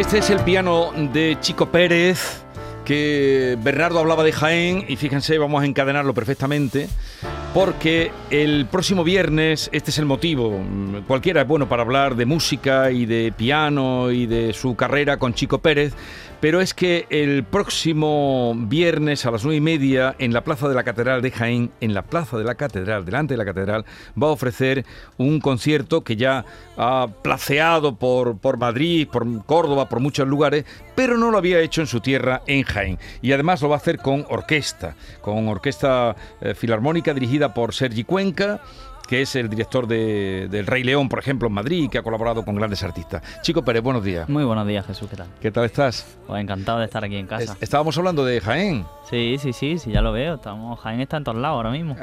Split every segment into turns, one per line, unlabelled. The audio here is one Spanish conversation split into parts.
Este es el piano de Chico Pérez, que Bernardo hablaba de Jaén y fíjense, vamos a encadenarlo perfectamente, porque el próximo viernes, este es el motivo, cualquiera es bueno para hablar de música y de piano y de su carrera con Chico Pérez, pero es que el próximo viernes a las nueve y media en la Plaza de la Catedral de Jaén, en la Plaza de la Catedral, delante de la Catedral, va a ofrecer un concierto que ya ha placeado por, por Madrid, por Córdoba, por muchos lugares, pero no lo había hecho en su tierra, en Jaén. Y además lo va a hacer con orquesta, con orquesta eh, filarmónica dirigida por Sergi Cuenca que es el director de, del Rey León, por ejemplo, en Madrid, que ha colaborado con grandes artistas. Chico Pérez, buenos días.
Muy buenos días, Jesús, ¿qué tal?
¿Qué tal estás?
Pues encantado de estar aquí en casa.
estábamos hablando de Jaén.
Sí, sí, sí, sí, ya lo veo. Estamos, Jaén está en todos lados ahora mismo.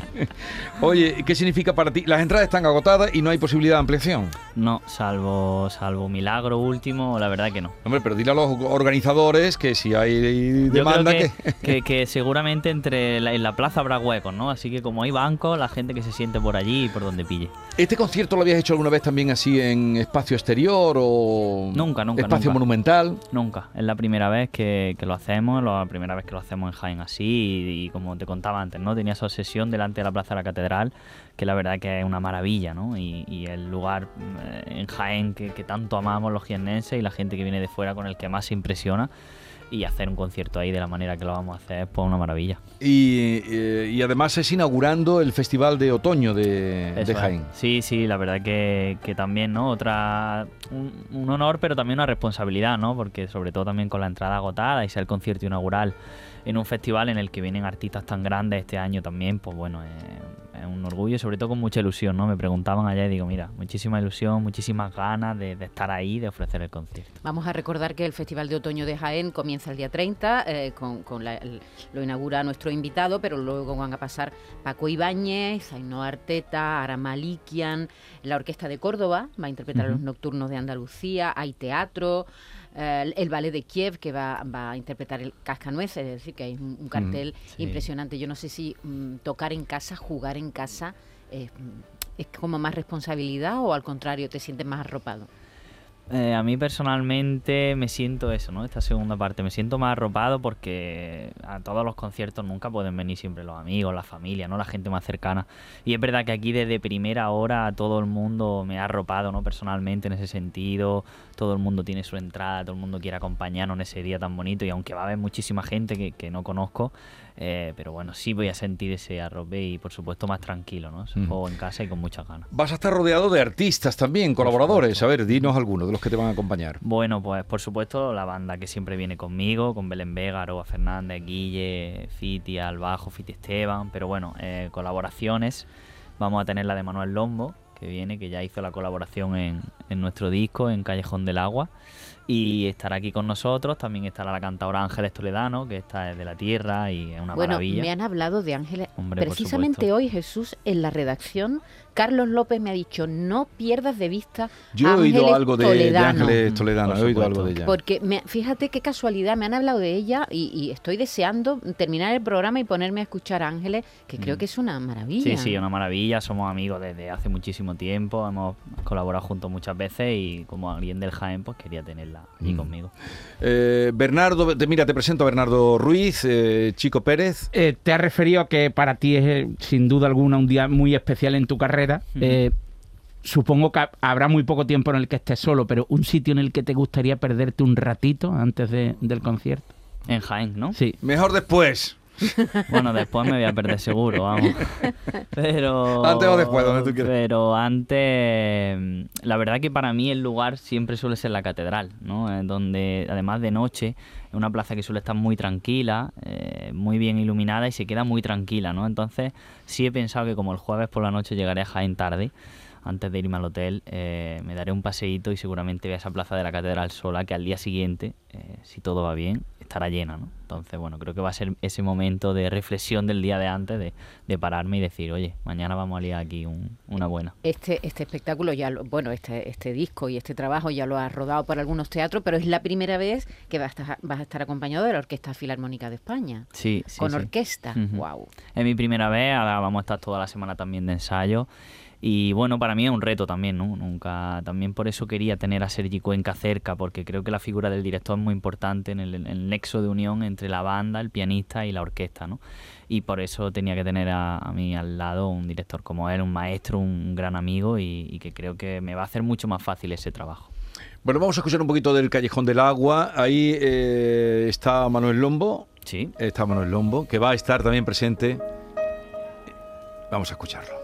Oye, ¿qué significa para ti? Las entradas están agotadas y no hay posibilidad de ampliación.
No, salvo, salvo milagro último, la verdad que no.
Hombre, pero dile a los organizadores que si hay demanda
que, que... que, seguramente entre en la plaza habrá huecos, ¿no? Así que como hay bancos, la gente que se siente por allí y por donde pille.
¿Este concierto lo habías hecho alguna vez también así en espacio exterior o
nunca, nunca,
espacio monumental?
Nunca, es la primera vez que, que lo hacemos, la primera vez que lo hacemos en Jaén así y, como te contaba antes, ¿no? Tenía esa obsesión delante de la Plaza de la Catedral, que la verdad que es una maravilla, ¿no? Y, el lugar eh, en Jaén que, tanto amamos los jiennenses y la gente que viene de fuera con el que más se impresiona y hacer un concierto ahí de la manera que lo vamos a hacer es pues una maravilla.
Y, eh, además es inaugurando el Festival de Otoño de, Jaén.
Sí, sí, la verdad que, también, ¿no? Otra, un, honor, pero también una responsabilidad, ¿no? Porque sobre todo también con la entrada agotada y ser el concierto inaugural en un festival en el que vienen artistas tan grandes este año también, pues bueno, eh, un orgullo y sobre todo con mucha ilusión, ¿no? Me preguntaban allá y digo, mira, muchísima ilusión, muchísimas ganas de, estar ahí, de ofrecer el concierto.
Vamos a recordar que el Festival de Otoño de Jaén comienza el día 30, eh, con, lo inaugura nuestro invitado, pero luego van a pasar Paco Ibáñez, Ainhoa Arteta, Aramalikian, la Orquesta de Córdoba va a interpretar los nocturnos de Andalucía, hay teatro, eh, el ballet de Kiev que va, a interpretar el Cascanueces, es decir, que hay un, cartel impresionante. Yo no sé si mm, tocar en casa, jugar en casa, es como más responsabilidad o al contrario, te sientes más arropado.
Eh, a mí personalmente me siento eso, ¿no? Esta segunda parte, me siento más arropado porque a todos los conciertos nunca pueden venir siempre los amigos, la familia, ¿no? La gente más cercana. Y es verdad que aquí desde primera hora todo el mundo me ha arropado, ¿no? Personalmente en ese sentido, todo el mundo tiene su entrada, todo el mundo quiere acompañarnos en ese día tan bonito y aunque va a haber muchísima gente que, que no conozco, eh, pero bueno, sí voy a sentir ese arrope y por supuesto más tranquilo, ¿no? Juego en casa y con muchas ganas.
Vas a estar rodeado de artistas también, colaboradores. A ver, dinos algunos de los que te van a acompañar.
Bueno, pues por supuesto la banda que siempre viene conmigo, con Belén Vega, Aroa Fernández, Guille, Fiti, al bajo, Fiti Esteban, pero bueno, eh, colaboraciones. Vamos a tener la de Manuel Lombo, que viene, que ya hizo la colaboración en, en nuestro disco, en Callejón del Agua y estará aquí con nosotros. También estará la cantadora Ángeles Toledano, que está desde la tierra y es una
bueno,
maravilla.
Me han hablado de Ángeles. Precisamente hoy, Jesús, en la redacción, Carlos López me ha dicho, no pierdas de vista
Yo he oído algo de, Ángeles Toledano, he oído algo de ella.
Porque fíjate qué casualidad, me han hablado de ella y, estoy deseando terminar el programa y ponerme a escuchar a Ángeles, que creo mm. que es una maravilla.
Sí, sí, una maravilla, somos amigos desde hace muchísimo tiempo, hemos colaborado juntos muchas veces y como alguien del Jaén, pues quería tenerla aquí mm. conmigo.
Eh, Bernardo, mira, te presento a Bernardo Ruiz, eh, Chico Pérez.
Eh, te ha referido a que para ti es sin duda alguna un día muy especial en tu carrera eh, supongo que habrá muy poco tiempo en el que estés solo, pero un sitio en el que te gustaría perderte un ratito antes del concierto.
En Jaén, ¿no?
Sí. Mejor después.
Bueno, después me voy a perder seguro, vamos. Pero.
Antes o después, donde tú quieras.
Pero antes. La verdad que para mí el lugar siempre suele ser la catedral, ¿no? Donde, además de noche, es una plaza que suele estar muy tranquila, eh, muy bien iluminada y se queda muy tranquila, ¿no? Entonces, sí he pensado que como el jueves por la noche llegaré a Jaén tarde antes de irme al hotel, eh, me daré un paseíto y seguramente voy a esa plaza de la Catedral Sola que al día siguiente, eh, si todo va bien, estará llena, ¿no? Entonces, bueno, creo que va a ser ese momento de reflexión del día de antes, de, de pararme y decir, oye, mañana vamos a liar aquí un- una buena.
Este, este espectáculo ya, lo- bueno, este, este disco y este trabajo ya lo has rodado por algunos teatros, pero es la primera vez que vas a estar, vas a estar acompañado de la Orquesta Filarmónica de España.
Sí, sí.
con
sí.
orquesta.
Ujú.
Wow.
Es mi primera vez, ahora vamos a estar toda la semana también de ensayo. Y bueno, para mí es un reto también, ¿no? Nunca, también por eso quería tener a Sergi Cuenca cerca, porque creo que la figura del director es muy importante en el, en el nexo de unión entre la banda, el pianista y la orquesta, ¿no? Y por eso tenía que tener a, a mí al lado un director como él, un maestro, un gran amigo y, y que creo que me va a hacer mucho más fácil ese trabajo.
Bueno, vamos a escuchar un poquito del Callejón del Agua. Ahí eh, está Manuel Lombo.
Sí.
Está Manuel Lombo, que va a estar también presente. Vamos a escucharlo.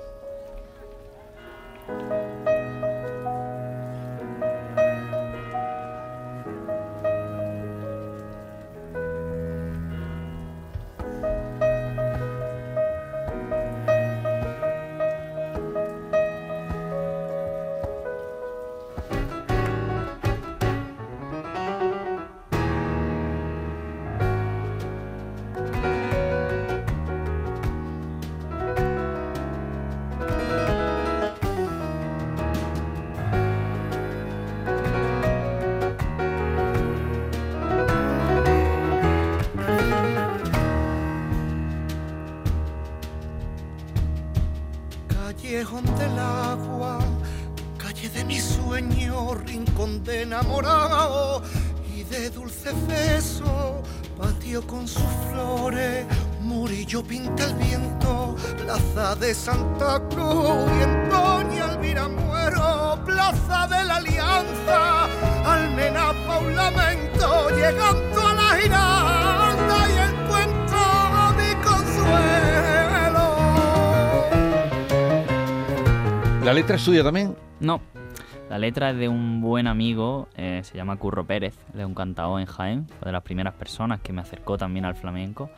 Enamorado y de dulce beso, patio con sus flores, murillo pinta el viento, plaza de Santa Cruz y Doña Elvira Muero, plaza de la Alianza, Almena Paulamento, llegando a la giranda y encuentro mi consuelo.
¿La letra es suya también?
No. La letra es de un buen amigo, eh, se llama Curro Pérez, es un cantador en Jaén, fue de las primeras personas que me acercó también al flamenco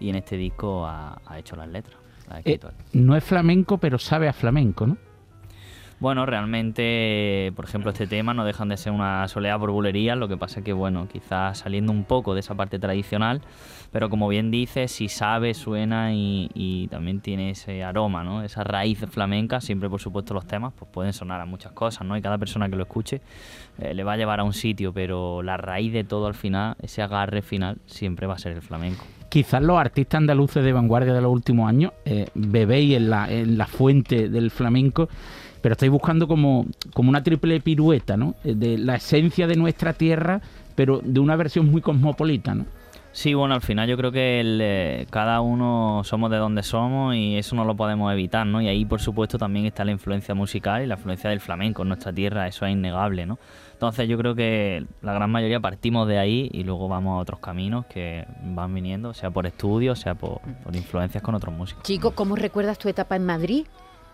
y en este disco ha, ha hecho las letras. ha
Eh, no es flamenco, pero sabe a flamenco, ¿no?
Bueno, realmente, por ejemplo, este tema no dejan de ser una soleada por bulerías, lo que pasa que, bueno, quizás saliendo un poco de esa parte tradicional, pero como bien dices, si sabe, suena y, y también tiene ese aroma, ¿no? Esa raíz flamenca, siempre por supuesto los temas pues pueden sonar a muchas cosas, ¿no? Y cada persona que lo escuche eh, le va a llevar a un sitio, pero la raíz de todo al final, ese agarre final, siempre va a ser el flamenco.
Quizás los artistas andaluces de vanguardia de los últimos años eh, bebéis en la, en la fuente del flamenco, pero estáis buscando como, como una triple pirueta, ¿no? Eh, De la esencia de nuestra tierra, pero de una versión muy cosmopolita, ¿no?
Sí, bueno, al final yo creo que el, eh, cada uno somos de donde somos y eso no lo podemos evitar, ¿no? Y ahí, por supuesto, también está la influencia musical y la influencia del flamenco en nuestra tierra, eso es innegable, ¿no? Entonces yo creo que la gran mayoría partimos de ahí y luego vamos a otros caminos que van viniendo, sea por estudios, sea por, por influencias con otros músicos.
Chico, ¿cómo recuerdas tu etapa en Madrid?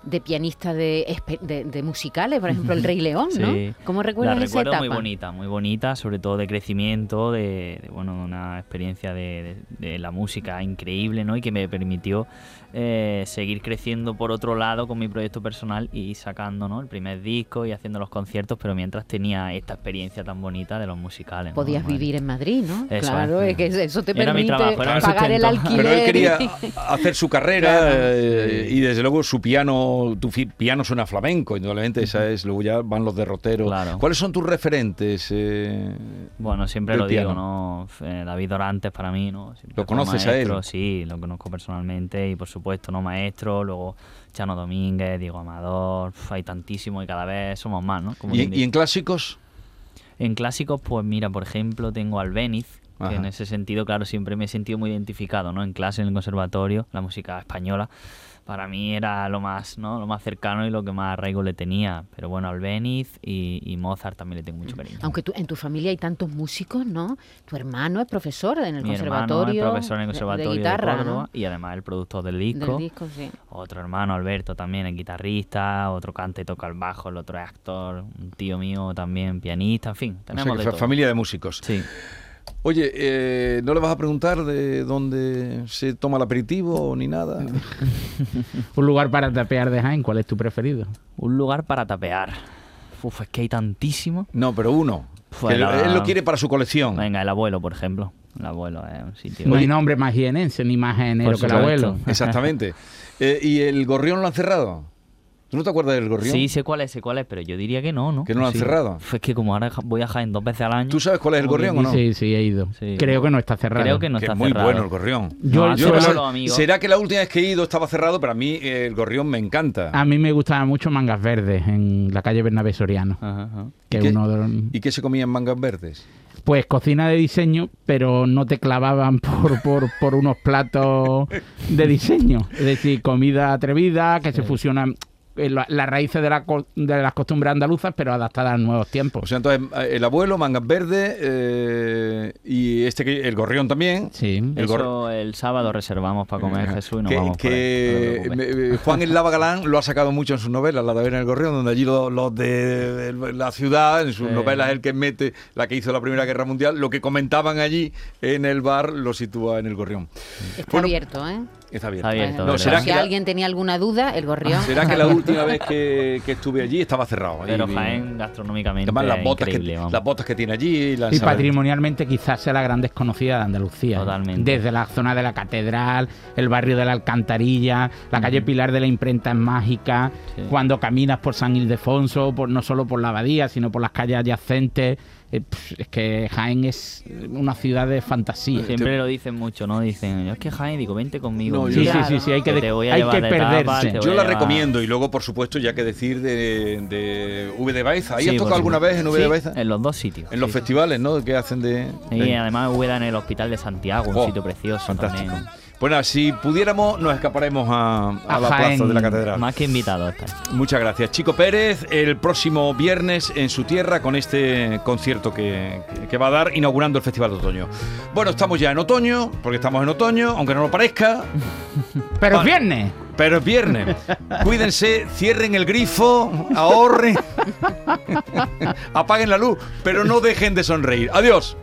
De pianista de, de, de musicales, por ejemplo, El Rey León, ¿no?
Sí.
¿Cómo
La
recuerdas esa
recuerdo
etapa?
muy bonita, muy bonita, sobre todo de crecimiento, de, de, bueno, una experiencia de, de- de la música increíble, ¿no? Y que me permitió eh, seguir creciendo por otro lado con mi proyecto personal y sacando, ¿no? El primer disco y haciendo los conciertos, pero mientras tenía esta experiencia tan bonita de los musicales. ¿no?
Podías vivir en Madrid, ¿no?
Eso
claro,
es.
es que eso te
mi
permite
trabajo, era mi
pagar el alquiler.
Pero él quería hacer su carrera
Claro.
eh, y desde luego su piano, tu piano suena flamenco, indudablemente esa es, luego ya van los derroteros.
Claro.
¿Cuáles son tus referentes? eh,
Bueno, siempre lo digo,
piano?
¿no? Eh, David Dorantes para mí, ¿no? Siempre
¿Lo conoces a él?
Sí, lo conozco personalmente y por supuesto, ¿no? Maestro, luego Chano Domínguez, Diego Amador, hay tantísimos y cada vez somos más, ¿no? Como
¿Y, en clásicos?
En clásicos, pues mira, por ejemplo, tengo al Beniz, que
Ajá.
en ese sentido, claro, siempre me he sentido muy identificado, ¿no? En clase, en el conservatorio, la música española, para mí era lo más, ¿no? Lo más cercano y lo que más arraigo le tenía. Pero bueno, al Beniz y, y Mozart también le tengo mucho cariño.
Aunque tú, en tu familia hay tantos músicos, ¿no? Tu hermano es profesor en el
Mi hermano
conservatorio.
es profesor en el
de-
conservatorio
de,
de,
guitarra,
Córdoba
¿no?
y además el productor del
Del
disco.
disco, sí.
Otro hermano, Alberto, también es guitarrista, otro canta y toca el bajo, el otro es actor, un tío mío también pianista, en fin,
O sea,
tenemos de
fa-
todo.
familia de músicos.
Sí.
Oye, eh, ¿no le vas a preguntar de dónde se toma el aperitivo ni nada?
Un lugar para tapear de Jaén, ¿cuál es tu preferido?
Un lugar para tapear. Uf, es que hay tantísimo.
No, pero uno.
Pues
que
la-
Él lo quiere para su colección.
Venga, el abuelo, por ejemplo. El abuelo es un sitio.
No hay nombre más jienense ni más genero que el abuelo.
Exactamente. Eh, ¿Y el gorrión lo han cerrado? ¿Tú no te acuerdas del gorrión?
Sí, sé cuál es, sé cuál es, pero yo diría que no, ¿no?
¿Que no lo han
Sí.
cerrado?
Es que como ahora voy a Jaén dos veces al año.
¿Tú sabes cuál es el
Muy
gorrión o no?
Sí, sí, he ido.
Sí.
Creo que no está cerrado.
Creo que no
que
está
es muy
cerrado.
bueno el gorrión.
Yo-
No,
yo
yo
lo-
no los amigos.
¿Será que la última vez que he ido estaba cerrado? Pero a mí eh, el gorrión me encanta.
A mí me gustaban mucho Mangas Verdes en la calle Bernabé Soriano.
Ajá, ajá.
Que
¿Y
es
qué-
uno de los-
¿Y qué se comían mangas verdes?
Pues cocina de diseño, pero no te clavaban por, por, por unos platos de diseño. Es decir, comida atrevida, que se fusionan eh, la- las raíces de, la de las costumbres andaluzas, pero adaptadas a nuevos tiempos.
O sea, entonces eh, el abuelo, mangas verdes eh, y este que el gorrión también.
sí.
El gor-
Eso el sábado reservamos para comer Jesús y nos
que,
vamos por ahí,
que
no
me- Juan el Lava Galán lo ha sacado mucho en sus novelas, la de en el Gorrión, donde allí los, los de, de la ciudad, en sus
Sí.
novelas, el que mete la que hizo la Primera Guerra Mundial, lo que comentaban allí en el bar lo sitúa en el Gorrión.
Está
Bueno,
abierto, ¿eh?
Está
abierto,
No, será
si
que la-
alguien tenía alguna duda, el gorrión.
¿Será que la última vez que, que estuve allí estaba cerrado?
Pero
Y-
Jaén gastronómicamente
Además, las botas, que,
vamos.
las botas que tiene allí. la
Y patrimonialmente quizás sea la gran desconocida de Andalucía. ¿eh?
Totalmente.
Desde la zona de la catedral, el barrio de la Alcantarilla, la calle Pilar de la Imprenta es mágica,
Sí.
cuando caminas por San Ildefonso, por, no solo por la abadía, sino por las calles adyacentes. Eh, es que Jaén es una ciudad de fantasía.
Siempre lo dicen mucho, ¿no? Dicen, yo es que Jaén, digo, vente conmigo.
No,
Sí, sí, sí, sí, hay que,
que te voy a
hay
llevar
que perderse.
te
Yo
voy
la
llevar-
recomiendo y luego, por supuesto, ya que decir de, de V de Baeza. ¿Ahí
Sí,
has tocado alguna vez en V de Baeza?
En los dos sitios.
En los festivales, ¿no? Que hacen de...
Y
de-
además Úbeda en el Hospital de Santiago, un sitio precioso
fantástico.
también.
Nada, si pudiéramos, nos escaparemos a, a
A
la
Jaén.
plaza de la catedral.
Más que invitado está.
Muchas gracias. Chico Pérez, el próximo viernes en su tierra con este concierto que, va a dar inaugurando el Festival de Otoño. Bueno, estamos ya en otoño, porque estamos en otoño, aunque no lo parezca,
Pero es viernes.
pero es viernes. Cuídense, cierren el grifo, ahorren, apaguen la luz, pero no dejen de sonreír. Adiós.